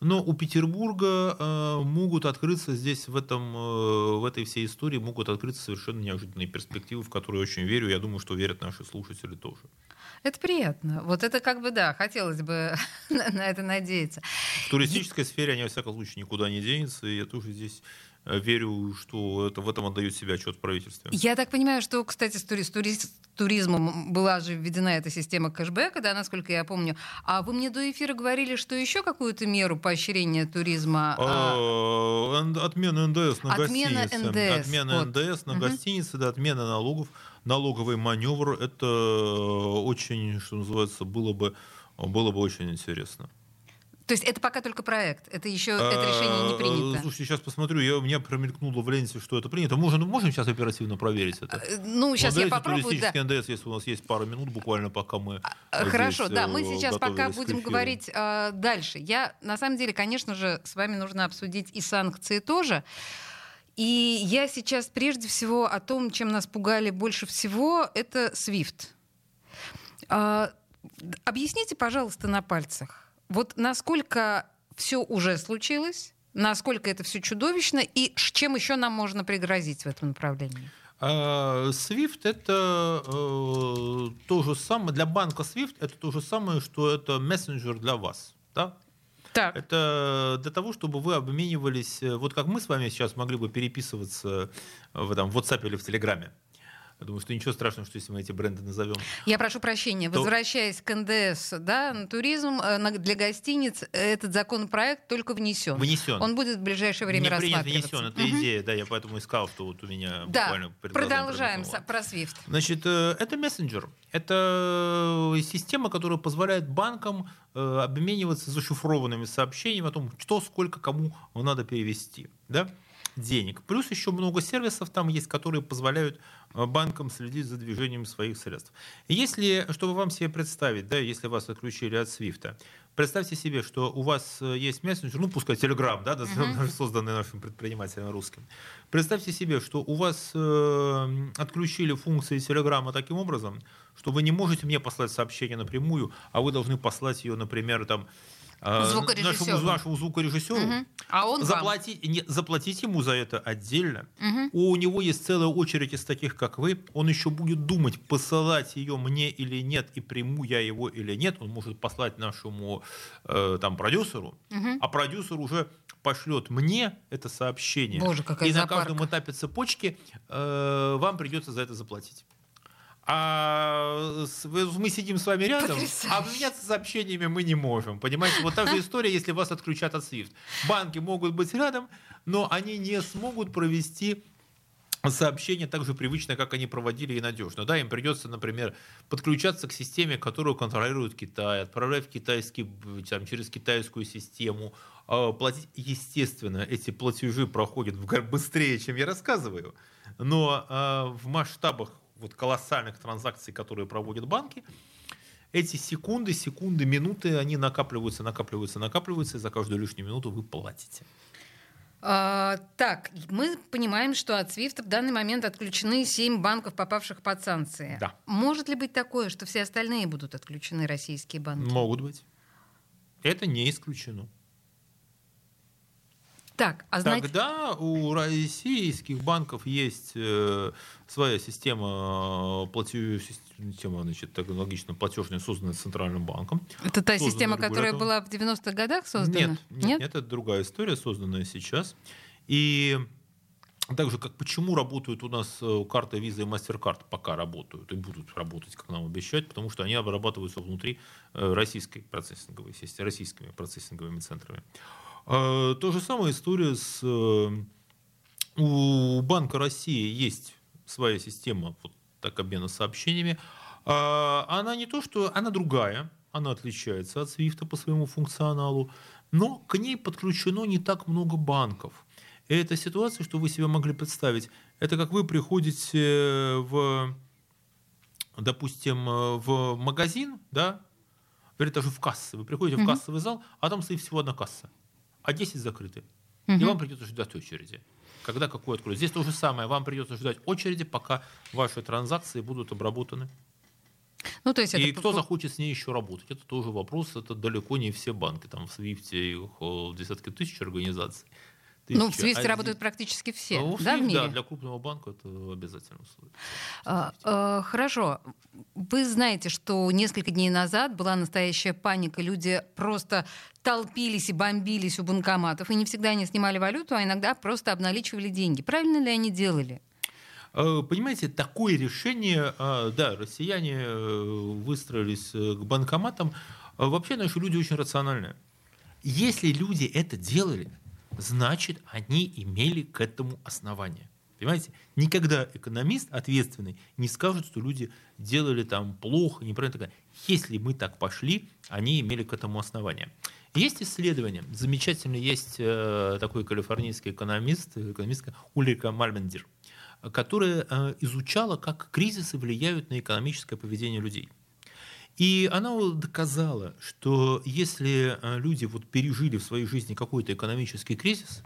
Но у Петербурга э, могут открыться здесь, в, этом, э, в этой всей истории, могут открыться совершенно неожиданные перспективы, в которые очень верю. Я думаю, что верят наши слушатели тоже. Это приятно. Вот это как бы, да, хотелось бы на это надеяться. В туристической сфере они, во всяком случае, никуда не денутся. И я тоже здесь верю, что это, в этом отдают себя отчет правительству. Я так понимаю, что, кстати, с, тури, с туризмом была же введена эта система кэшбэка, да, насколько я помню. А вы мне до эфира говорили, что еще какую-то меру поощрения туризма? А... Отмена НДС на отмена гостиницы. НДС. Отмена вот. НДС на угу. гостиницы, да, отмена налогов налоговый маневр, это очень, что называется, было бы, было бы очень интересно. То есть это пока только проект, это еще это решение не а, принято. Слушайте, сейчас посмотрю, я, у меня промелькнуло в ленте, что это принято. Можем, можем сейчас оперативно проверить это? Э, ну, сейчас я попробую. Да. НДС, если у нас есть пару минут буквально, пока мы а, Хорошо, да, мы э, сейчас пока будем говорить э, дальше. Я, на самом деле, конечно же, с вами нужно обсудить и санкции тоже. И я сейчас прежде всего о том, чем нас пугали больше всего, это SWIFT. А, объясните, пожалуйста, на пальцах, вот насколько все уже случилось, насколько это все чудовищно и чем еще нам можно пригрозить в этом направлении? А, SWIFT это э, то же самое, для банка SWIFT это то же самое, что это мессенджер для вас. Да? Так. Это для того, чтобы вы обменивались, э, вот как мы с вами сейчас могли бы переписываться в, там, в WhatsApp или в Телеграме. Я думаю, что ничего страшного, что если мы эти бренды назовем. Я прошу прощения. То... Возвращаясь к НДС, да, на туризм э, для гостиниц, этот законопроект только внесен. Внесен. Он будет в ближайшее время Не принят, внесен. Это угу. идея, да, я поэтому искал, что вот у меня да. буквально Продолжаем про SWIFT. Значит, э, это мессенджер. Это система, которая позволяет банкам э, обмениваться зашифрованными сообщениями о том, что, сколько, кому надо перевести. Да? Денег. Плюс еще много сервисов там есть, которые позволяют э, банкам следить за движением своих средств. Если, чтобы вам себе представить, да, если вас отключили от Свифта, представьте себе, что у вас э, есть мессенджер, ну пускай Telegram, да, uh-huh. созданный нашим предпринимателем русским. Представьте себе, что у вас э, отключили функции Telegram таким образом, что вы не можете мне послать сообщение напрямую, а вы должны послать ее, например, там а, нашему, нашему звукорежиссеру, угу. а он заплатить, не, заплатить ему за это отдельно. Угу. У него есть целая очередь из таких, как вы. Он еще будет думать, посылать ее мне или нет, и приму я его или нет. Он может послать нашему э, там продюсеру, угу. а продюсер уже пошлет мне это сообщение. Боже, какая и зоопарка. на каждом этапе цепочки э, вам придется за это заплатить а мы сидим с вами рядом, Потрясающе. а обменяться сообщениями мы не можем. Понимаете, вот та же история, если вас отключат от SWIFT. Банки могут быть рядом, но они не смогут провести сообщения так же привычно, как они проводили и надежно. Да, им придется, например, подключаться к системе, которую контролирует Китай, отправлять в китайский, там, через китайскую систему, а, платить. Естественно, эти платежи проходят быстрее, чем я рассказываю, но в масштабах вот колоссальных транзакций, которые проводят банки, эти секунды, секунды, минуты, они накапливаются, накапливаются, накапливаются, и за каждую лишнюю минуту вы платите. А, так, мы понимаем, что от SWIFT в данный момент отключены 7 банков, попавших под санкции. Да. Может ли быть такое, что все остальные будут отключены, российские банки? Могут быть. Это не исключено. Так, а знаете... Тогда у российских банков есть э, своя система э, платежная система, значит, так логично, платежная, созданная Центральным банком. Это та система, которая была в 90-х годах создана? Нет, нет, нет, это другая история, созданная сейчас. И так же, как почему работают у нас э, карты Visa и MasterCard, пока работают и будут работать, как нам обещают, потому что они обрабатываются внутри э, российской процессинговой сети, российскими процессинговыми центрами. А, то же самое история с... Э, у Банка России есть своя система вот так обмена сообщениями. А, она не то, что... Она другая, она отличается от SWIFT по своему функционалу, но к ней подключено не так много банков. И эта ситуация, что вы себе могли представить, это как вы приходите в, допустим, в магазин, да, или даже в кассу. Вы приходите mm-hmm. в кассовый зал, а там стоит всего одна касса, а 10 закрыты. Mm-hmm. И вам придется ждать очереди. Когда какой откроют. Здесь то же самое. Вам придется ждать очереди, пока ваши транзакции будут обработаны. Ну, то есть и это... кто захочет с ней еще работать? Это тоже вопрос. Это далеко не все банки. Там в Свифте их десятки тысяч организаций. Ну, в Свифте один... работают практически все, ну, да, в мире? Да, для крупного банка это обязательно условие. А, а, хорошо. Вы знаете, что несколько дней назад была настоящая паника. Люди просто толпились и бомбились у банкоматов. И не всегда они снимали валюту, а иногда просто обналичивали деньги. Правильно ли они делали? А, понимаете, такое решение, а, да, россияне э, выстроились э, к банкоматам. Вообще наши люди очень рациональные. Если люди это делали, значит, они имели к этому основание. Понимаете? Никогда экономист ответственный не скажет, что люди делали там плохо, неправильно. Если мы так пошли, они имели к этому основание. Есть исследование, замечательно, есть э, такой калифорнийский экономист, экономистка Ульрика Мальмендер, которая э, изучала, как кризисы влияют на экономическое поведение людей. И она доказала, что если э, люди вот пережили в своей жизни какой-то экономический кризис,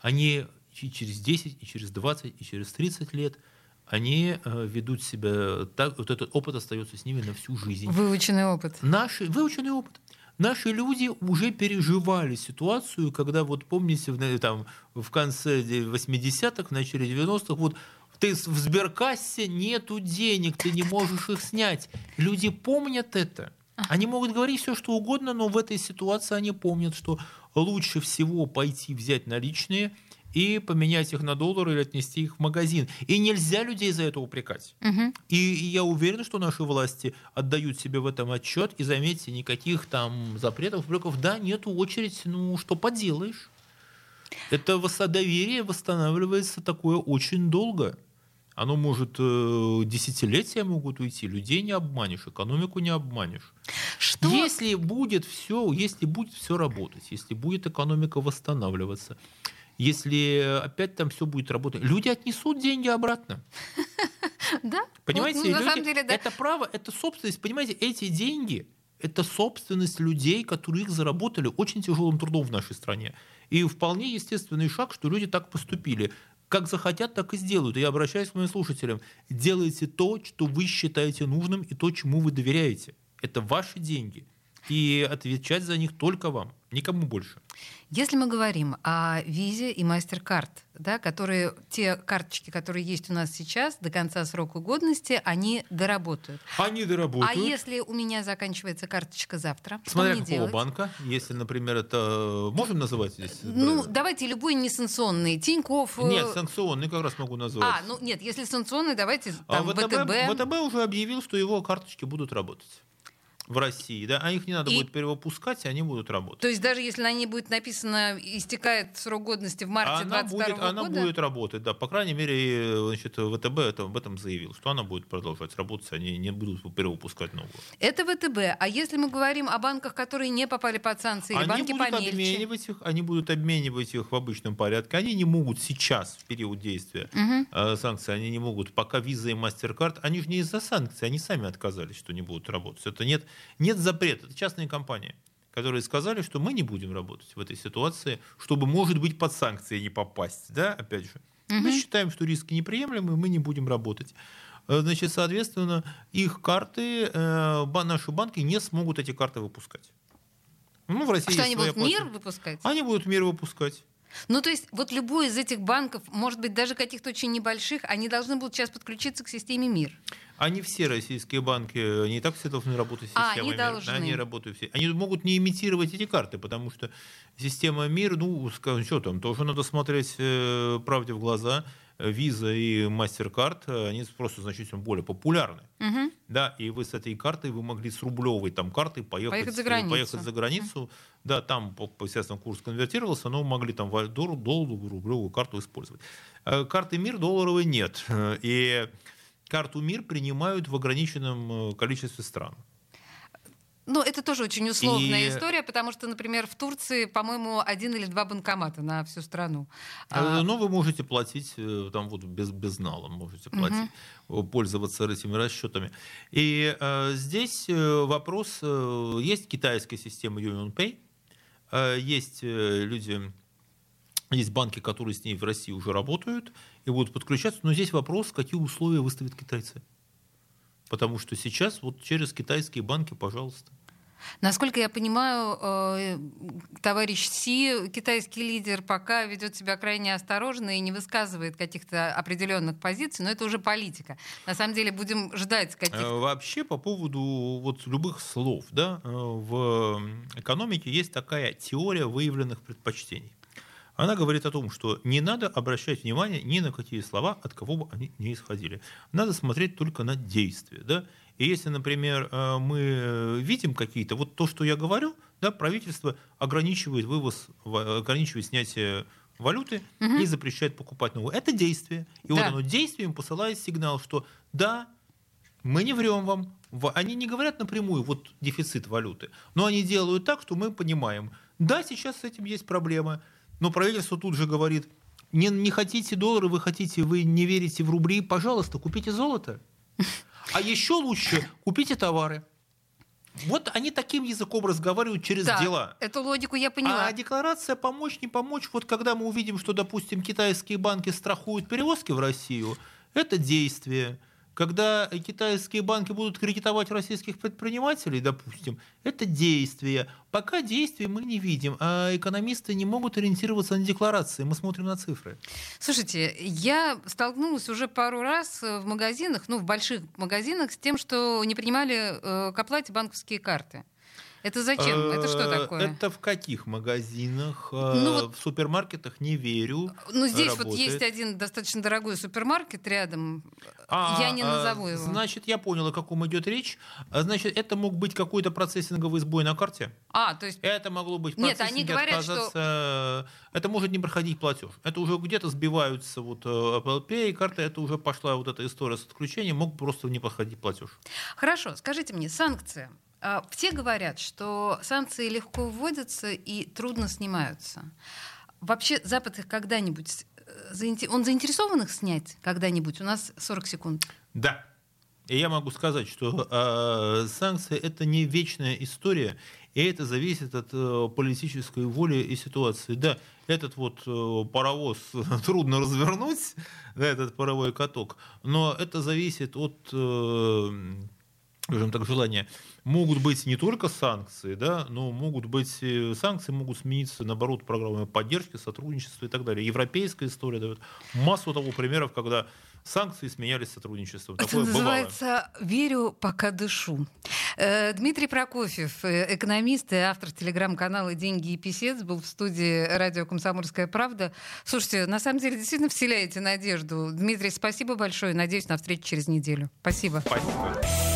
они и через 10, и через 20, и через 30 лет они э, ведут себя так, вот этот опыт остается с ними на всю жизнь. Выученный опыт. Наши, выученный опыт. Наши люди уже переживали ситуацию, когда, вот помните, в, там, в конце 80-х, в начале 90-х, вот ты в сберкассе нету денег, ты не можешь их снять. Люди помнят это. Они могут говорить все, что угодно, но в этой ситуации они помнят, что лучше всего пойти взять наличные и поменять их на доллары или отнести их в магазин. И нельзя людей за это упрекать. Угу. И, и я уверен, что наши власти отдают себе в этом отчет. И заметьте, никаких там запретов, упреков. Да, нету очередь, ну что поделаешь. Это доверие восстанавливается такое очень долго. Оно может э, десятилетия могут уйти, людей не обманешь, экономику не обманешь. Что? Если будет все, если будет все работать, если будет экономика восстанавливаться, если опять там все будет работать, люди отнесут деньги обратно. Да? Понимаете, ну, люди, деле, да. это право, это собственность. Понимаете, эти деньги это собственность людей, которые их заработали очень тяжелым трудом в нашей стране. И вполне естественный шаг, что люди так поступили как захотят, так и сделают. И я обращаюсь к моим слушателям. Делайте то, что вы считаете нужным и то, чему вы доверяете. Это ваши деньги. И отвечать за них только вам, никому больше. Если мы говорим о визе и MasterCard, да, которые, те карточки, которые есть у нас сейчас, до конца срока годности, они доработают. Они доработают. А если у меня заканчивается карточка завтра, Смотря что мне какого делать? банка. Если, например, это... Можем называть здесь? Ну, давайте любой несанкционный. Тиньков... Э, нет, санкционный как раз могу назвать. А, ну нет, если санкционный, давайте а там а ВТБ. ВТБ. ВТБ уже объявил, что его карточки будут работать в России, да, а их не надо и... будет перевыпускать, и они будут работать. То есть даже если на ней будет написано истекает срок годности в марте 2022 года? Она будет работать, да. По крайней мере, значит, ВТБ это, об этом заявил, что она будет продолжать работать, они не будут перевыпускать новую. Это ВТБ. А если мы говорим о банках, которые не попали под санкции, они банки будут помельче? обменивать их, они будут обменивать их в обычном порядке. Они не могут сейчас, в период действия угу. санкций, они не могут, пока виза и MasterCard, они же не из-за санкций, они сами отказались, что не будут работать. Это нет нет запрета. Это частные компании, которые сказали, что мы не будем работать в этой ситуации, чтобы, может быть, под санкции не попасть. Да, опять же. Угу. Мы считаем, что риски неприемлемы, мы не будем работать. Э, значит, соответственно, их карты, э, наши банки не смогут эти карты выпускать. Ну, в России что они будут площадь. мир выпускать? Они будут мир выпускать. Ну, то есть вот любой из этих банков, может быть, даже каких-то очень небольших, они должны будут сейчас подключиться к системе МИР. Они все российские банки, они и так все должны работать с А, системой они МИР. должны. Они работают все. Они могут не имитировать эти карты, потому что система МИР, ну, скажем, что там, тоже надо смотреть э, правде в глаза. Виза и MasterCard, э, они просто значительно более популярны. Мгм. Да, и вы с этой картой вы могли с рублевой там картой поехать, Поехать за границу. поехать за границу. Да, там, естественно, курс конвертировался, но могли там валь- дол- долларовую, рублевую карту использовать. Э, Карты МИР долларовой нет. Э, И карту МИР принимают в ограниченном количестве стран. Ну, это тоже очень условная И- история, потому что, например, в Турции, по-моему, один или два банкомата на всю страну. Э, А, Но вы можете платить э, там вот без безналом, можете платить, э, пользоваться этими расчетами. И э, здесь вопрос, э, есть китайская система UnionPay, э, есть люди, есть банки, которые с ней в России уже работают и будут подключаться, но здесь вопрос, какие условия выставят китайцы. Потому что сейчас вот через китайские банки, пожалуйста. Насколько я понимаю, э, товарищ Си, китайский лидер, пока ведет себя крайне осторожно и не высказывает каких-то определенных позиций, но это уже политика. На самом деле будем ждать Э, каких-то... Вообще по поводу вот любых слов, да, э, в экономике есть такая теория выявленных предпочтений. Она говорит о том, что не надо обращать внимание ни на какие слова, от кого бы они не исходили. Надо смотреть только на действия. Да? И если, например, э, мы видим какие-то, вот то, что я говорю, да, правительство ограничивает вывоз, ограничивает снятие валюты и запрещает покупать новую. Это действие. И вот Да. оно действием посылает сигнал, что да, мы не врем вам. Они не говорят напрямую, вот дефицит валюты, но они делают так, что мы понимаем, да, сейчас с этим есть проблема, но правительство тут же говорит, не, не хотите доллары, вы хотите, вы не верите в рубли, пожалуйста, купите золото. А еще лучше купите товары. Вот они таким языком разговаривают через Да, дела. эту логику я поняла. А декларация помочь, не помочь, вот когда мы увидим, что, допустим, китайские банки страхуют перевозки в Россию, это действие. Когда китайские банки будут кредитовать российских предпринимателей, допустим, это действие. Пока действий мы не видим, а экономисты не могут ориентироваться на декларации. Мы смотрим на цифры. Слушайте, я столкнулась уже пару раз в магазинах, ну, в больших магазинах, с тем, что не принимали э, к оплате банковские карты. Это зачем? Это что Э, такое? Это в каких магазинах? Э, Ну вот- В супермаркетах не верю. Ну, здесь вот работает. есть один достаточно дорогой супермаркет рядом. А, я не а, назову его. Значит, я понял, о каком идет речь. А, Значит, это мог быть какой-то процессинговый сбой на карте. А, то есть Это могло быть Нет, они говорят, что-. Это может не проходить платеж. Это уже где-то сбиваются вот э, Apple Pay, карта, это уже пошла вот эта история с отключением, мог просто не проходить платеж. Хорошо, скажите мне, санкции. А, Все говорят, что санкции легко вводятся и трудно снимаются. Вообще Запад их когда-нибудь... э, Он заинтересован их снять когда-нибудь? У нас 40 секунд. Да. И я могу сказать, что э, санкции это не вечная история, и это зависит от э, политической воли и ситуации. Да, этот вот э, паровоз трудно развернуть, да, этот паровой каток, но это зависит от э, скажем так, желания. Могут быть не только санкции, да, но могут быть э, санкции могут смениться, наоборот, программами поддержки, сотрудничества и так далее. Европейская история дает массу того примеров, когда санкции сменялись сотрудничеством. Это Такое бывало. называется «Верю, пока дышу». Э, Дмитрий Прокофьев, э, экономист и автор телеграм-канала «Деньги и писец», был в студии радио «Комсомольская правда». Слушайте, на самом деле действительно вселяете надежду. Дмитрий, спасибо большое. Надеюсь на встречу через неделю. Спасибо. Спасибо.